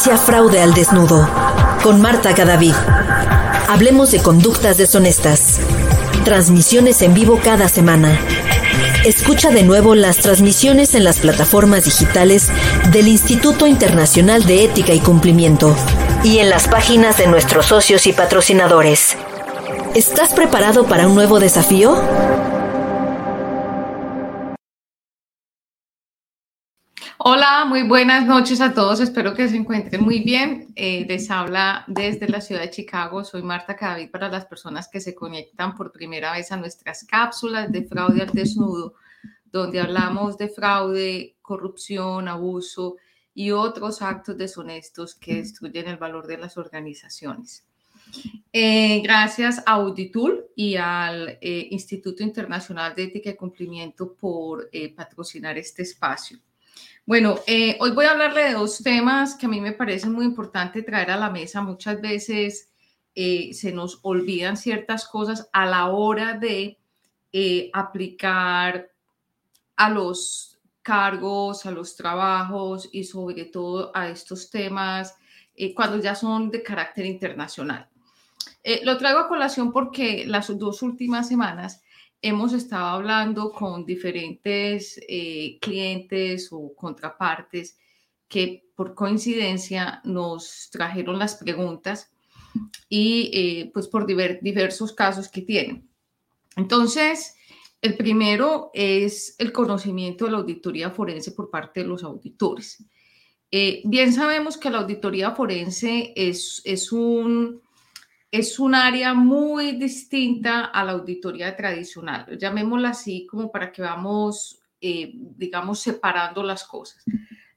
Fraude al Desnudo con Marta Cadavid. Hablemos de conductas deshonestas. Transmisiones en vivo cada semana. Escucha de nuevo las transmisiones en las plataformas digitales del Instituto Internacional de Ética y Cumplimiento y en las páginas de nuestros socios y patrocinadores. ¿Estás preparado para un nuevo desafío? Muy buenas noches a todos. Espero que se encuentren muy bien. Eh, les habla desde la ciudad de Chicago. Soy Marta Cadavid para las personas que se conectan por primera vez a nuestras cápsulas de fraude al desnudo, donde hablamos de fraude, corrupción, abuso y otros actos deshonestos que destruyen el valor de las organizaciones. Eh, gracias a Auditool y al eh, Instituto Internacional de Ética y Cumplimiento por patrocinar este espacio. Bueno, eh, hoy voy a hablarle de dos temas que a mí me parece muy importante traer a la mesa. Muchas veces eh, se nos olvidan ciertas cosas a la hora de eh, aplicar a los cargos, a los trabajos y sobre todo a estos temas cuando ya son de carácter internacional. lo traigo a colación porque las dos últimas semanas hemos estado hablando con diferentes eh, clientes o contrapartes que por coincidencia nos trajeron las preguntas y eh, pues por diversos casos que tienen. Entonces, el primero es el conocimiento de la auditoría forense por parte de los auditores. Eh, bien sabemos que la auditoría forense es, es un es un área muy distinta a la auditoría tradicional. Llamémosla así como para que vamos, eh, digamos, separando las cosas.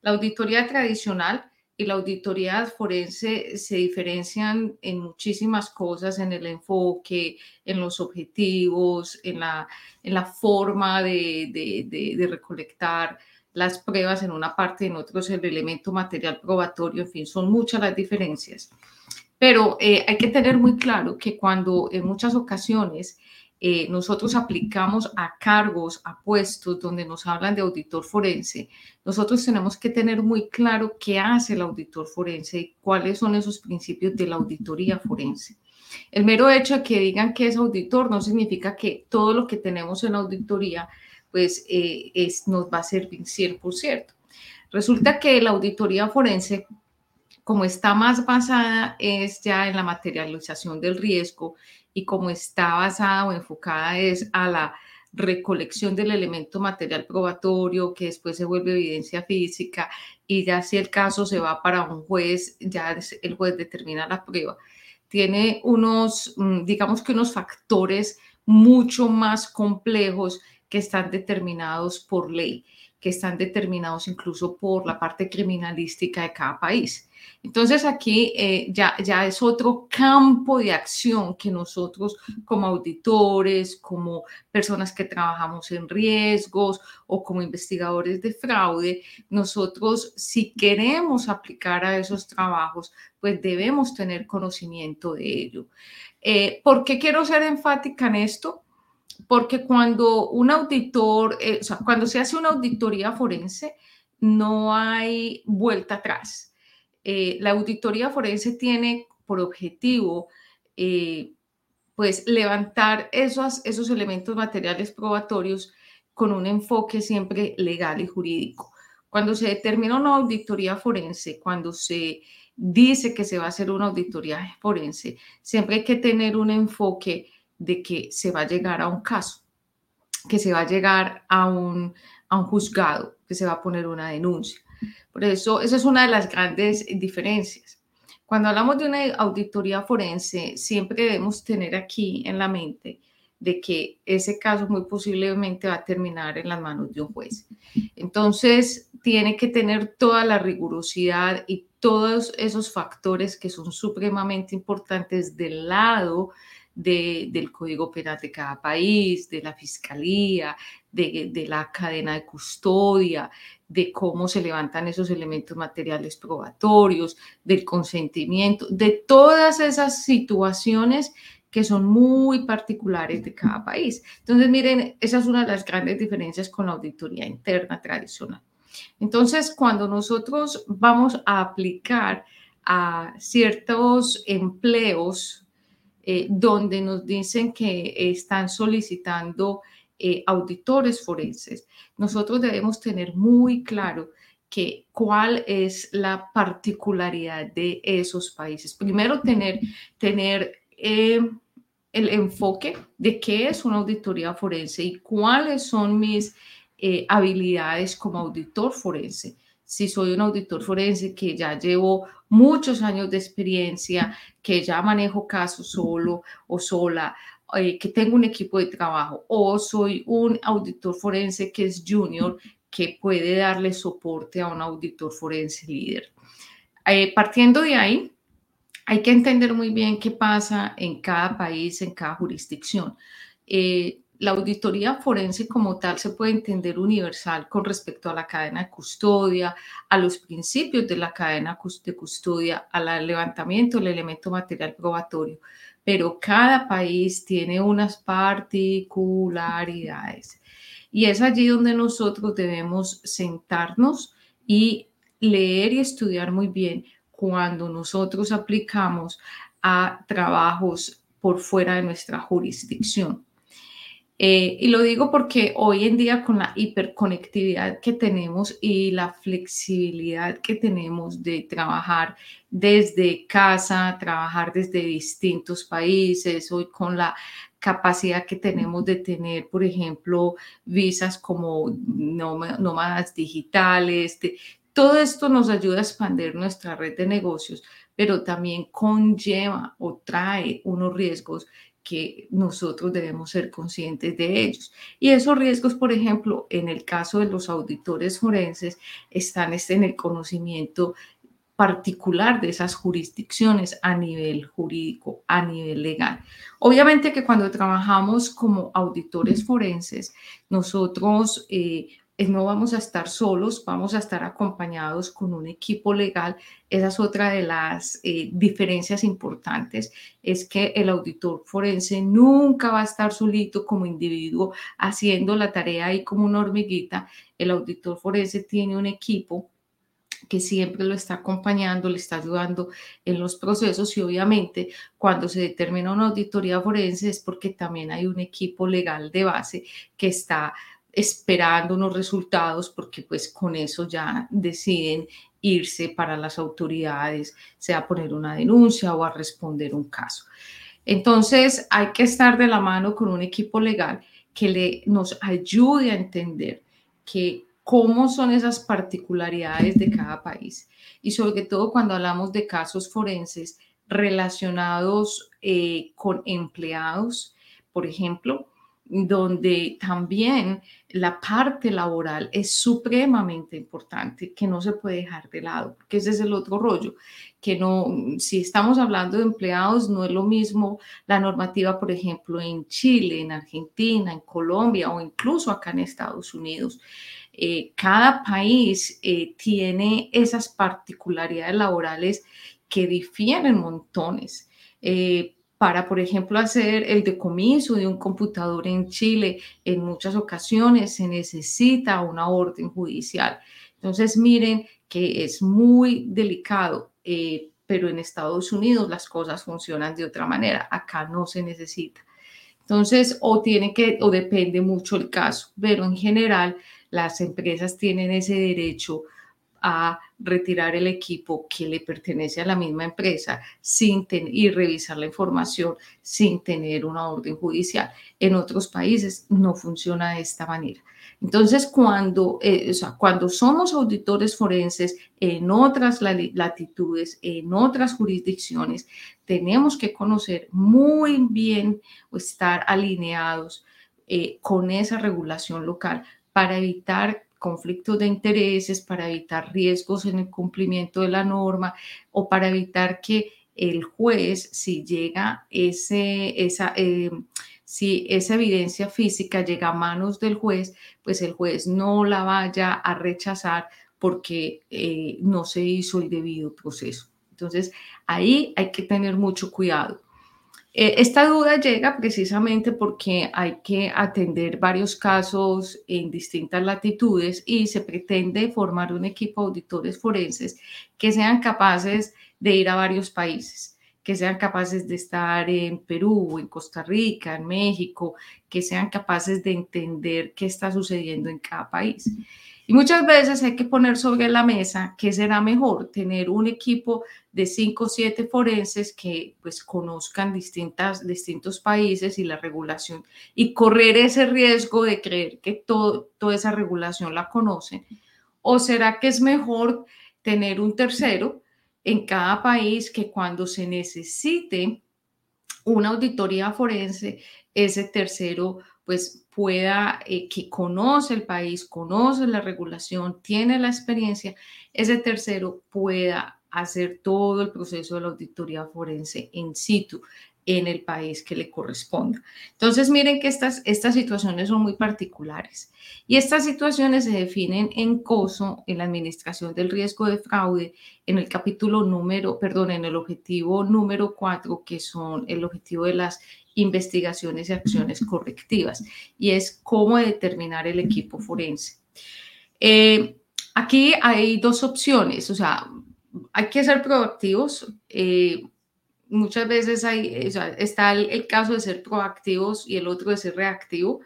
La auditoría tradicional y la auditoría forense se diferencian en muchísimas cosas, en el enfoque, en los objetivos, en la, en la forma de, de, recolectar las pruebas en una parte en otros el elemento material probatorio, en fin, son muchas las diferencias. Pero eh, hay que tener muy claro que cuando en muchas ocasiones eh, nosotros aplicamos a cargos, a puestos donde nos hablan de auditor forense, nosotros tenemos que tener muy claro qué hace el auditor forense y cuáles son esos principios de la auditoría forense. El mero hecho de que digan que es auditor no significa que todo lo que tenemos en auditoría pues eh, es, nos va a servir 100%. Resulta que la auditoría forense como está más basada es ya en la materialización del riesgo y como está basada o enfocada es a la recolección del elemento material probatorio que después se vuelve evidencia física y ya si el caso se va para un juez, ya el juez determina la prueba. Tiene unos, mm, digamos que unos factores mucho más complejos que están determinados por ley que están determinados incluso por la parte criminalística de cada país. Entonces aquí eh, ya, ya es otro campo de acción que nosotros como auditores, como personas que trabajamos en riesgos o como investigadores de fraude, nosotros si queremos aplicar a esos trabajos, pues debemos tener conocimiento de ello. Eh, ¿Por qué quiero ser enfática en esto? Porque cuando un auditor, eh, o sea, cuando se hace una auditoría forense, no hay vuelta atrás. Eh, la auditoría forense tiene por objetivo, eh, pues, levantar esos, esos elementos materiales probatorios con un enfoque siempre legal y jurídico. Cuando se determina una auditoría forense, cuando se dice que se va a hacer una auditoría forense, siempre hay que tener un enfoque de que se va a llegar a un caso, que se va a llegar a un, a un juzgado, que se va a poner una denuncia. Por eso, esa es una de las grandes diferencias. Cuando hablamos de una auditoría forense, siempre debemos tener aquí en la mente de que ese caso muy posiblemente va a terminar en las manos de un juez. Entonces, tiene que tener toda la rigurosidad y todos esos factores que son supremamente importantes del lado del Código Penal de cada país, de la Fiscalía, de, de, la cadena de custodia, de cómo se levantan esos elementos materiales probatorios, del consentimiento, de todas esas situaciones que son muy particulares de cada país. Entonces, miren, esa es una de las grandes diferencias con la auditoría interna tradicional. Entonces, cuando nosotros vamos a aplicar a ciertos empleos eh, donde nos dicen que están solicitando eh, auditores forenses, nosotros debemos tener muy claro que cuál es la particularidad de esos países. Primero, tener, tener eh, el enfoque de qué es una auditoría forense y cuáles son mis habilidades como auditor forense. Si soy un auditor forense que ya llevo muchos años de experiencia, que ya manejo casos solo o sola, eh, que tengo un equipo de trabajo, o soy un auditor forense que es junior, que puede darle soporte a un auditor forense líder. Eh, partiendo de ahí, hay que entender muy bien qué pasa en cada país, en cada jurisdicción. Eh, la auditoría forense como tal se puede entender universal con respecto a la cadena de custodia, a los principios de la cadena de custodia, al levantamiento del elemento material probatorio, pero cada país tiene unas particularidades. Y es allí donde nosotros debemos sentarnos y leer y estudiar muy bien cuando nosotros aplicamos a trabajos por fuera de nuestra jurisdicción. Eh, y lo digo porque hoy en día con la hiperconectividad que tenemos y la flexibilidad que tenemos de trabajar desde casa, trabajar desde distintos países, hoy con la capacidad que tenemos de tener, por ejemplo, visas como nómadas digitales. todo esto nos ayuda a expandir nuestra red de negocios, pero también conlleva o trae unos riesgos que nosotros debemos ser conscientes de ellos. Y esos riesgos, por ejemplo, en el caso de los auditores forenses, están en el conocimiento particular de esas jurisdicciones a nivel jurídico, a nivel legal. Obviamente que cuando trabajamos como auditores forenses, nosotros eh, no vamos a estar solos, vamos a estar acompañados con un equipo legal. Esa es otra de las eh, diferencias importantes, es que el auditor forense nunca va a estar solito como individuo haciendo la tarea ahí como una hormiguita. El auditor forense tiene un equipo que siempre lo está acompañando, le está ayudando en los procesos y obviamente cuando se determina una auditoría forense es porque también hay un equipo legal de base que está esperando unos resultados porque pues con eso ya deciden irse para las autoridades, sea poner una denuncia o a responder un caso. Entonces hay que estar de la mano con un equipo legal que le, nos ayude a entender que cómo son esas particularidades de cada país. Y sobre todo cuando hablamos de casos forenses relacionados eh, con empleados, por ejemplo, donde también la parte laboral es supremamente importante, que no se puede dejar de lado, porque ese es el otro rollo, que no, si estamos hablando de empleados, no es lo mismo la normativa, por ejemplo, en Chile, en Argentina, en Colombia o incluso acá en Estados Unidos. Eh, cada país eh, tiene esas particularidades laborales que difieren montones. Eh, para, por ejemplo, hacer el decomiso de un computador en Chile, en muchas ocasiones se necesita una orden judicial. Entonces, miren que es muy delicado, pero en Estados Unidos las cosas funcionan de otra manera. Acá no se necesita. Entonces, o tiene que, o depende mucho el caso, pero en general las empresas tienen ese derecho a retirar el equipo que le pertenece a la misma empresa sin y revisar la información sin tener una orden judicial. En otros países no funciona de esta manera. Entonces, cuando, eh, cuando somos auditores forenses en otras latitudes, en otras jurisdicciones, tenemos que conocer muy bien o estar alineados eh, con esa regulación local para evitar conflictos de intereses, para evitar riesgos en el cumplimiento de la norma o para evitar que el juez, si llega ese, esa, eh, si esa evidencia física llega a manos del juez, pues el juez no la vaya a rechazar porque eh, no se hizo el debido proceso. Entonces, ahí hay que tener mucho cuidado. Eh, esta duda llega precisamente porque hay que atender varios casos en distintas latitudes y se pretende formar un equipo de auditores forenses que sean capaces de ir a varios países, que sean capaces de estar en Perú, en Costa Rica, en México, que sean capaces de entender qué está sucediendo en cada país. Y muchas veces hay que poner sobre la mesa qué será mejor, tener un equipo de cinco o siete forenses que pues conozcan distintas, distintos países y la regulación y correr ese riesgo de creer que todo, toda esa regulación la conocen. ¿O será que es mejor tener un tercero en cada país que cuando se necesite una auditoría forense, ese tercero pues pueda, eh, que conoce el país, conoce la regulación, tiene la experiencia, ese tercero pueda hacer todo el proceso de la auditoría forense en situ en el país que le corresponda. Entonces, miren que estas, estas situaciones son muy particulares y estas situaciones se definen en COSO, en la administración del riesgo de fraude, en el capítulo número, perdón, en el objetivo número 4, que son el objetivo de las investigaciones y acciones correctivas, y es cómo determinar el equipo forense. Eh, aquí hay dos opciones, o sea, hay que ser proactivos. Eh, muchas veces hay, está el, caso de ser proactivos y el otro de ser reactivo.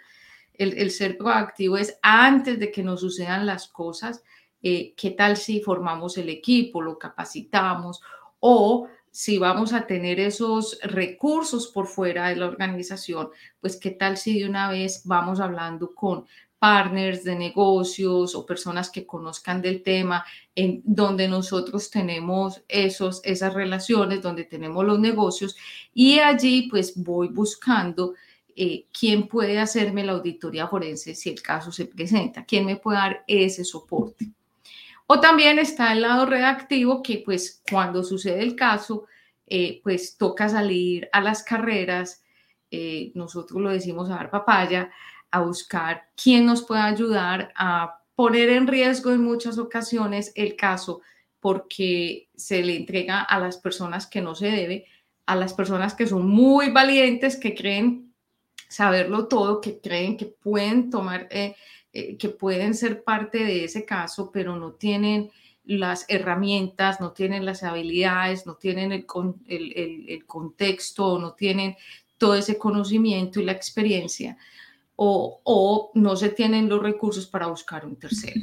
El, ser proactivo es antes de que nos sucedan las cosas, eh, qué tal si formamos el equipo, lo capacitamos o si vamos a tener esos recursos por fuera de la organización, pues qué tal si de una vez vamos hablando con partners de negocios o personas que conozcan del tema, en donde nosotros tenemos esos, esas relaciones, donde tenemos los negocios y allí pues voy buscando eh, quién puede hacerme la auditoría forense si el caso se presenta, quién me puede dar ese soporte. O también está el lado redactivo que pues cuando sucede el caso, eh, pues toca salir a las carreras, eh, nosotros lo decimos a dar papaya, a buscar quién nos puede ayudar a poner en riesgo en muchas ocasiones el caso porque se le entrega a las personas que no se debe, a las personas que son muy valientes, que creen saberlo todo, que creen que pueden tomar, eh, eh, que pueden ser parte de ese caso, pero no tienen las herramientas, no tienen las habilidades, no tienen el, el, el contexto, no tienen todo ese conocimiento y la experiencia o, no se tienen los recursos para buscar un tercero.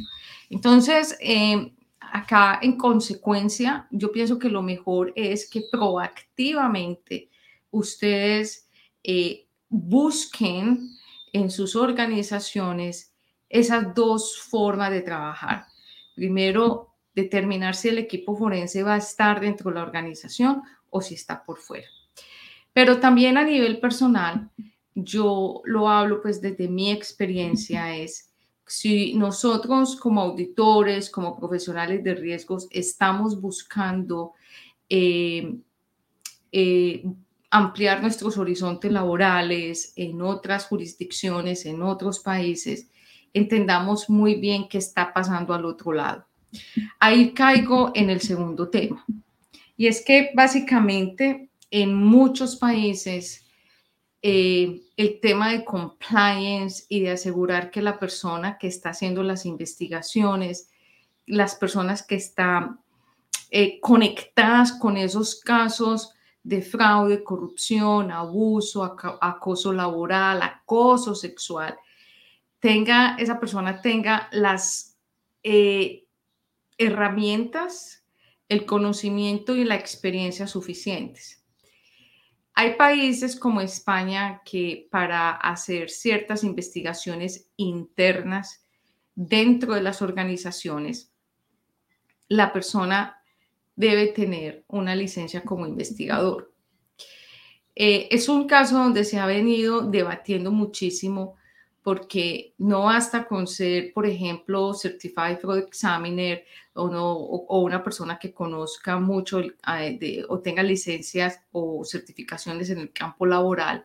Entonces, eh, acá en consecuencia, yo pienso que lo mejor es que proactivamente ustedes eh, busquen en sus organizaciones esas dos formas de trabajar. Primero, determinar si el equipo forense va a estar dentro de la organización o si está por fuera. Pero también a nivel personal, yo lo hablo pues desde mi experiencia es si nosotros como auditores, como profesionales de riesgos, estamos buscando eh, eh, ampliar nuestros horizontes laborales en otras jurisdicciones, en otros países, entendamos muy bien qué está pasando al otro lado. Ahí caigo en el segundo tema. Y es que básicamente en muchos países eh, el tema de compliance y de asegurar que la persona que está haciendo las investigaciones, las personas que están eh, conectadas con esos casos de fraude, corrupción, abuso, acoso laboral, acoso sexual, tenga, esa persona tenga las eh, herramientas, el conocimiento y la experiencia suficientes. Hay países como España que para hacer ciertas investigaciones internas dentro de las organizaciones, la persona debe tener una licencia como investigador. Eh, es un caso donde se ha venido debatiendo muchísimo porque no basta con ser, por ejemplo, Certified Examiner o, no, o, una persona que conozca mucho o tenga licencias o certificaciones en el campo laboral,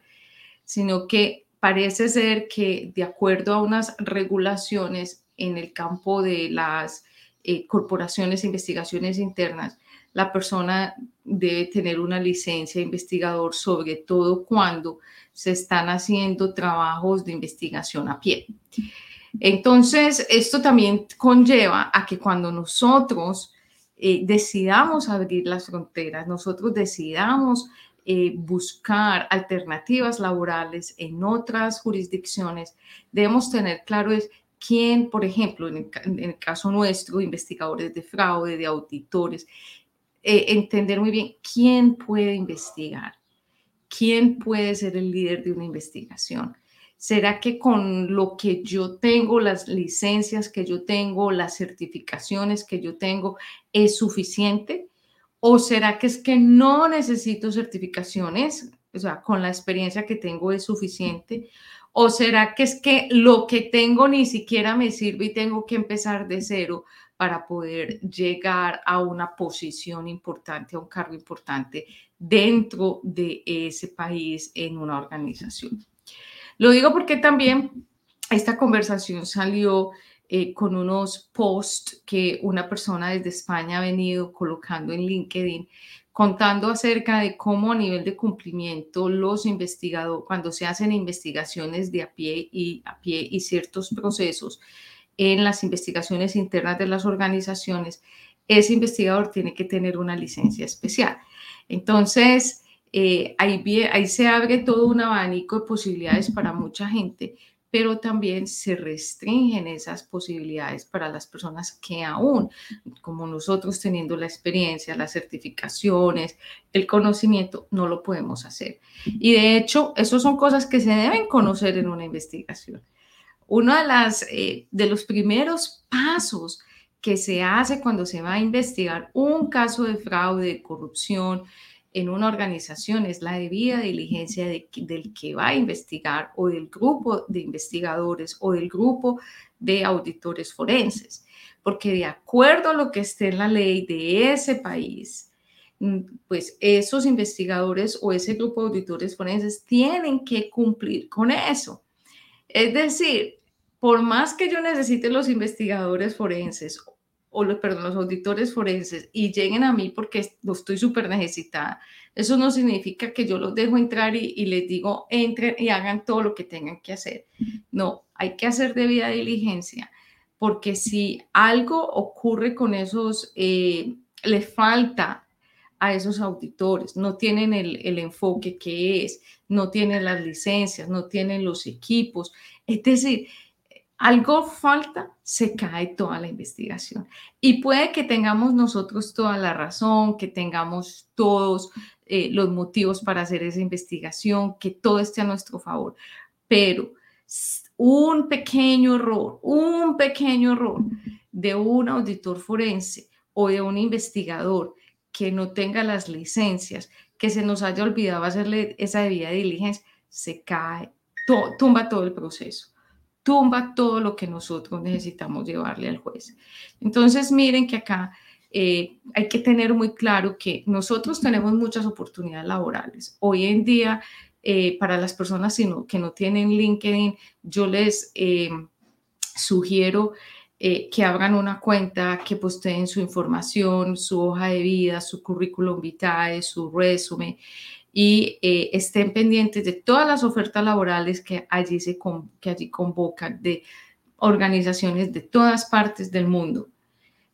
sino que parece ser que de acuerdo a unas regulaciones en el campo de las eh, corporaciones, investigaciones internas, la persona debe tener una licencia de investigador, sobre todo cuando se están haciendo trabajos de investigación a pie. Entonces, esto también conlleva a que cuando nosotros eh, decidamos abrir las fronteras, nosotros decidamos eh, buscar alternativas laborales en otras jurisdicciones, debemos tener claro es quién, por ejemplo, en el, caso nuestro, investigadores de fraude, de auditores, eh, entender muy bien quién puede investigar, quién puede ser el líder de una investigación. ¿Será que con lo que yo tengo, las licencias que yo tengo, las certificaciones que yo tengo, es suficiente? ¿O será que es que no necesito certificaciones? O sea, con la experiencia que tengo es suficiente. ¿O será que es que lo que tengo ni siquiera me sirve y tengo que empezar de cero para poder llegar a una posición importante, a un cargo importante dentro de ese país en una organización? Lo digo porque también esta conversación salió eh, con unos posts que una persona desde España ha venido colocando en LinkedIn contando acerca de cómo a nivel de cumplimiento los investigadores, cuando se hacen investigaciones de a pie y a pie y ciertos procesos en las investigaciones internas de las organizaciones, ese investigador tiene que tener una licencia especial. Entonces, eh, ahí, ahí se abre todo un abanico de posibilidades para mucha gente, pero también se restringen esas posibilidades para las personas que aún, como nosotros teniendo la experiencia, las certificaciones, el conocimiento, no lo podemos hacer. Y de hecho, eso son cosas que se deben conocer en una investigación. Uno de, las, eh, de los primeros pasos que se hace cuando se va a investigar un caso de fraude, de corrupción, en una organización es la debida diligencia del que va a investigar o del grupo de investigadores o del grupo de auditores forenses, porque de acuerdo a lo que esté en la ley de ese país, mm, pues esos investigadores o ese grupo de auditores forenses tienen que cumplir con eso. Es decir, por más que yo necesite los investigadores forenses o los, perdón, los auditores forenses y lleguen a mí porque lo estoy súper necesitada, eso no significa que yo los dejo entrar y, les digo, entren y hagan todo lo que tengan que hacer. No, hay que hacer debida diligencia, porque si algo ocurre con esos, eh, le falta a esos auditores, no tienen el, el enfoque que es, no tienen las licencias, no tienen los equipos. Es decir, algo falta, se cae toda la investigación. Y puede que tengamos nosotros toda la razón, que tengamos todos eh, los motivos para hacer esa investigación, que todo esté a nuestro favor. Pero un pequeño error, un pequeño error de un auditor forense o de un investigador que no tenga las licencias, que se nos haya olvidado hacerle esa debida diligencia, se cae, tumba todo el proceso tumba todo lo que nosotros necesitamos llevarle al juez. Entonces, miren que acá eh, hay que tener muy claro que nosotros tenemos muchas oportunidades laborales. Hoy en día, eh, para las personas que no tienen LinkedIn, yo les eh, sugiero que abran una cuenta, que posteen su información, su hoja de vida, su currículum vitae, su resumen y eh, estén pendientes de todas las ofertas laborales que allí, se que allí convocan de organizaciones de todas partes del mundo.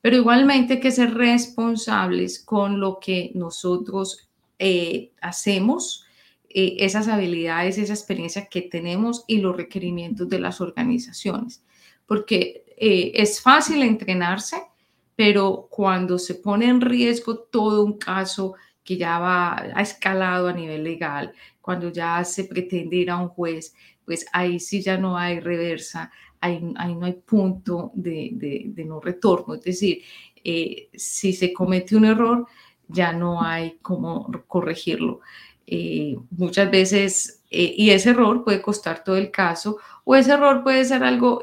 Pero igualmente que ser responsables con lo que nosotros eh, hacemos, eh, esas habilidades, esa experiencia que tenemos y los requerimientos de las organizaciones. Porque es fácil entrenarse, pero cuando se pone en riesgo todo un caso que ya va, ha escalado a nivel legal, cuando ya se pretende ir a un juez, pues ahí sí ya no hay reversa, ahí, no hay punto de, no retorno. Es decir, eh, si se comete un error, ya no hay cómo corregirlo. Eh, muchas veces, eh, y ese error puede costar todo el caso, o ese error puede ser algo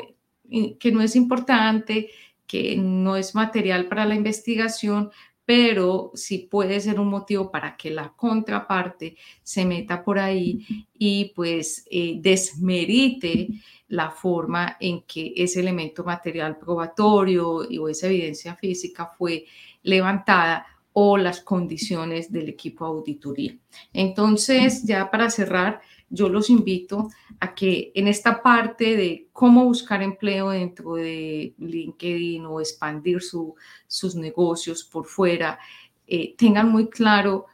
que no es importante, que no es material para la investigación, pero sí puede ser un motivo para que la contraparte se meta por ahí y pues eh, desmerite la forma en que ese elemento material probatorio o esa evidencia física fue levantada o las condiciones del equipo de auditoría. Entonces, ya para cerrar, yo los invito a que en esta parte de cómo buscar empleo dentro de LinkedIn o expandir sus negocios por fuera, eh, tengan muy claro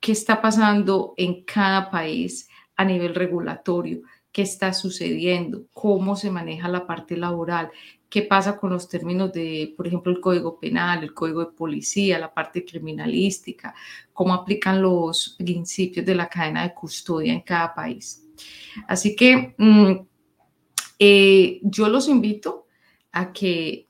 qué está pasando en cada país a nivel regulatorio, qué está sucediendo, cómo se maneja la parte laboral, qué pasa con los términos de, por ejemplo, el código penal, el código de policía, la parte criminalística, cómo aplican los principios de la cadena de custodia en cada país. Así que mm, eh, yo los invito a que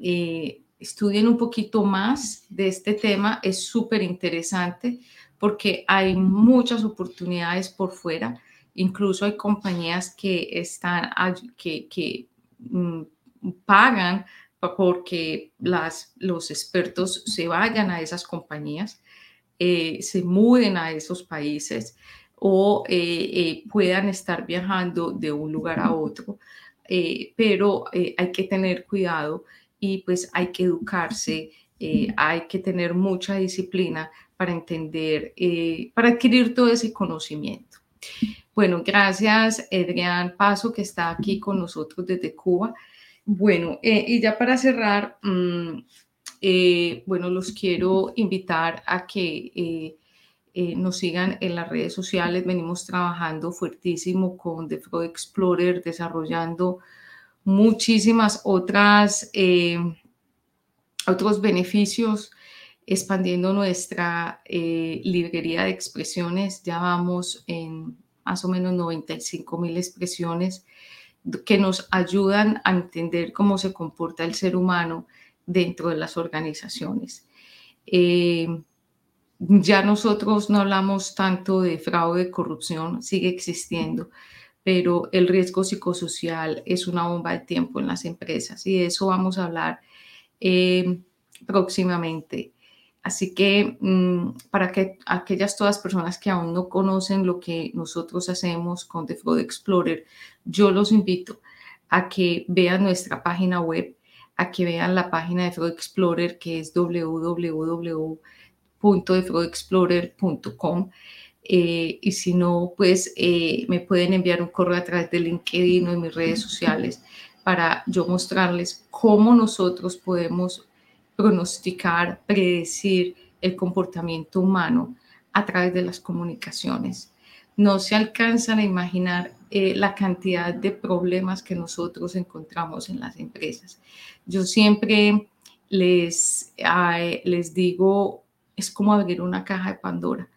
eh, estudien un poquito más de este tema. Es súper interesante porque hay muchas oportunidades por fuera. Incluso hay compañías que están, que, que mm, pagan porque las, los expertos se vayan a esas compañías, eh, se muden a esos países o eh, eh, puedan estar viajando de un lugar a otro. pero hay que tener cuidado y pues hay que educarse, hay que tener mucha disciplina para entender, para adquirir todo ese conocimiento. Bueno, gracias Adrián Paso que está aquí con nosotros desde Cuba. Bueno, eh, y ya para cerrar, mm, eh, bueno, los quiero invitar a que eh, nos sigan en las redes sociales. Venimos trabajando fuertísimo con The Explorer, desarrollando muchísimas otras, otros beneficios, expandiendo nuestra librería de expresiones. Ya vamos en más o menos 95 mil expresiones que nos ayudan a entender cómo se comporta el ser humano dentro de las organizaciones. Eh, ya nosotros no hablamos tanto de fraude, corrupción, sigue existiendo, pero el riesgo psicosocial es una bomba de tiempo en las empresas y de eso vamos a hablar eh, próximamente. Así que mm, para que aquellas todas personas que aún no conocen lo que nosotros hacemos con The Fraud Explorer, yo los invito a que vean nuestra página web, a que vean la página de Fraud Explorer que es www.defraudexplorer.com. Eh, y si no, pues eh, me pueden enviar un correo a través de LinkedIn o en mis redes sociales para yo mostrarles cómo nosotros podemos pronosticar, predecir el comportamiento humano a través de las comunicaciones. No se alcanzan a imaginar eh, la cantidad de problemas que nosotros encontramos en las empresas. Yo siempre les, les digo, es como abrir una caja de Pandora.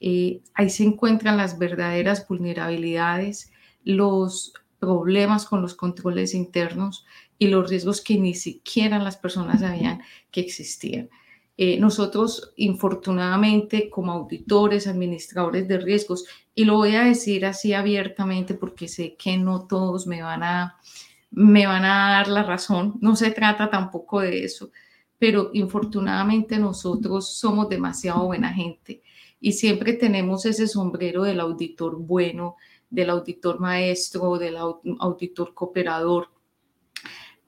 Eh, ahí se encuentran las verdaderas vulnerabilidades, los problemas con los controles internos y los riesgos que ni siquiera las personas sabían que existían. Eh, nosotros, infortunadamente, como auditores, administradores de riesgos, y lo voy a decir así abiertamente porque sé que no todos me van a, me van a dar la razón, no se trata tampoco de eso, pero infortunadamente nosotros somos demasiado buena gente y siempre tenemos ese sombrero del auditor bueno, del auditor maestro, del auditor cooperador.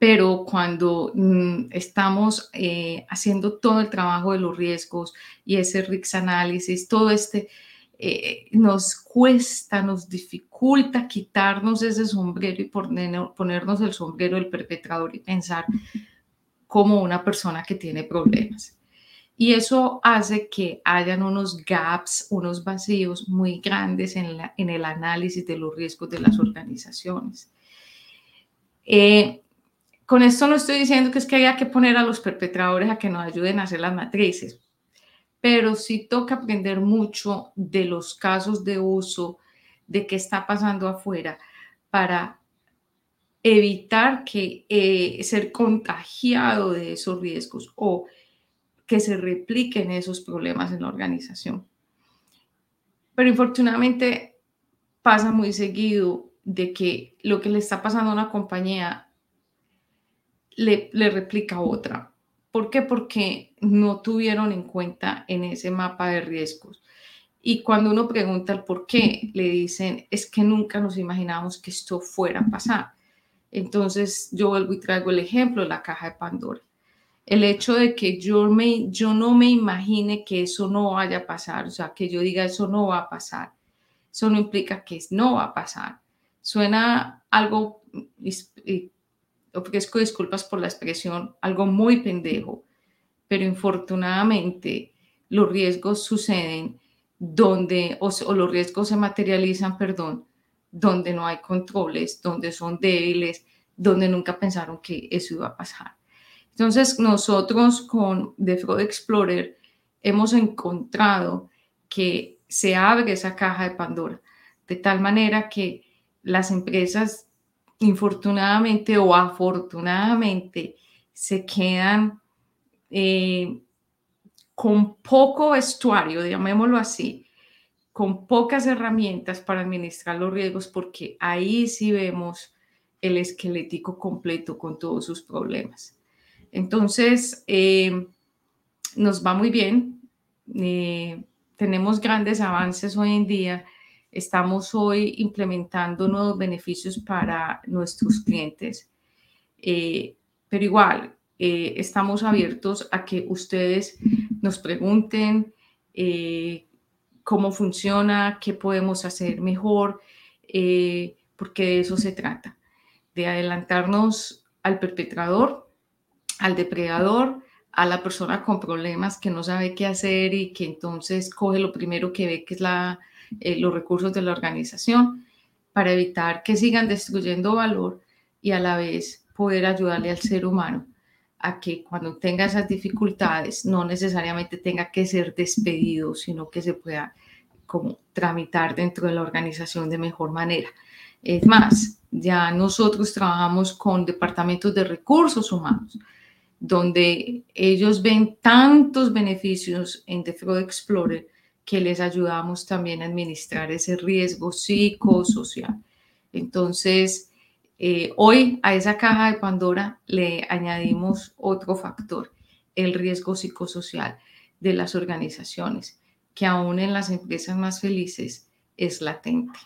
Pero cuando mm, estamos eh, haciendo todo el trabajo de los riesgos y ese risk análisis, todo este, eh, nos cuesta, nos dificulta quitarnos ese sombrero y ponernos el sombrero del perpetrador y pensar como una persona que tiene problemas. Y eso hace que hayan unos gaps, unos vacíos muy grandes en, en el análisis de los riesgos de las organizaciones. Eh, con esto no estoy diciendo que es que haya que poner a los perpetradores a que nos ayuden a hacer las matrices, pero sí toca aprender mucho de los casos de uso, de qué está pasando afuera, para evitar que eh, ser contagiado de esos riesgos o que se repliquen esos problemas en la organización. Pero infortunadamente pasa muy seguido de que lo que le está pasando a una compañía le, replica otra. ¿Por qué? Porque no tuvieron en cuenta en ese mapa de riesgos. Y cuando uno pregunta el por qué, le dicen, es que nunca nos imaginamos que esto fuera a pasar. Entonces yo vuelvo y traigo el ejemplo la caja de Pandora. El hecho de que yo, me, yo no me imagine que eso no vaya a pasar, o sea, que yo diga eso no va a pasar, eso no implica que no va a pasar. Suena algo, ofrezco disculpas por la expresión, algo muy pendejo, pero infortunadamente los riesgos suceden donde, o, los riesgos se materializan, perdón, donde no hay controles, donde son débiles, donde nunca pensaron que eso iba a pasar. Entonces, nosotros con The Fraud Explorer hemos encontrado que se abre esa caja de Pandora, de tal manera que las empresas, infortunadamente o afortunadamente, se quedan eh, con poco vestuario, llamémoslo así, con pocas herramientas para administrar los riesgos, porque ahí sí vemos el esquelético completo con todos sus problemas. Entonces, eh, nos va muy bien, eh, tenemos grandes avances hoy en día, estamos hoy implementando nuevos beneficios para nuestros clientes, eh, pero igual, estamos abiertos a que ustedes nos pregunten cómo funciona, qué podemos hacer mejor, porque de eso se trata de adelantarnos al perpetrador, al depredador, a la persona con problemas que no sabe qué hacer y que entonces coge lo primero que ve, que es la, eh, los recursos de la organización, para evitar que sigan destruyendo valor y a la vez poder ayudarle al ser humano a que cuando tenga esas dificultades no necesariamente tenga que ser despedido, sino que se pueda como tramitar dentro de la organización de mejor manera. Es más, ya nosotros trabajamos con departamentos de recursos humanos, donde ellos ven tantos beneficios en The Fraud Explorer que les ayudamos también a administrar ese riesgo psicosocial. Entonces, eh, hoy a esa caja de Pandora le añadimos otro factor, el riesgo psicosocial de las organizaciones, que aún en las empresas más felices es latente.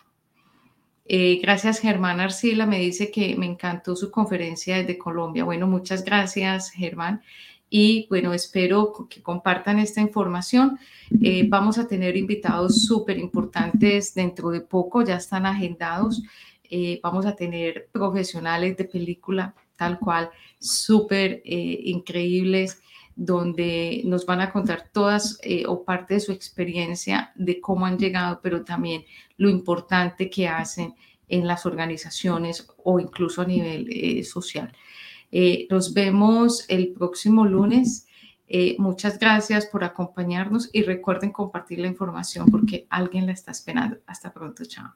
Eh, gracias, Germán Arcila. Me dice que me encantó su conferencia desde Colombia. Bueno, muchas gracias, Germán. Y bueno, espero que compartan esta información. Eh, vamos a tener invitados súper importantes dentro de poco, ya están agendados. Eh, vamos a tener profesionales de película, tal cual, súper increíbles, donde nos van a contar todas o parte de su experiencia de cómo han llegado, pero también lo importante que hacen en las organizaciones o incluso a nivel eh, social. Eh, nos vemos el próximo lunes. Eh, muchas gracias por acompañarnos y recuerden compartir la información porque alguien la está esperando. Hasta pronto, chao.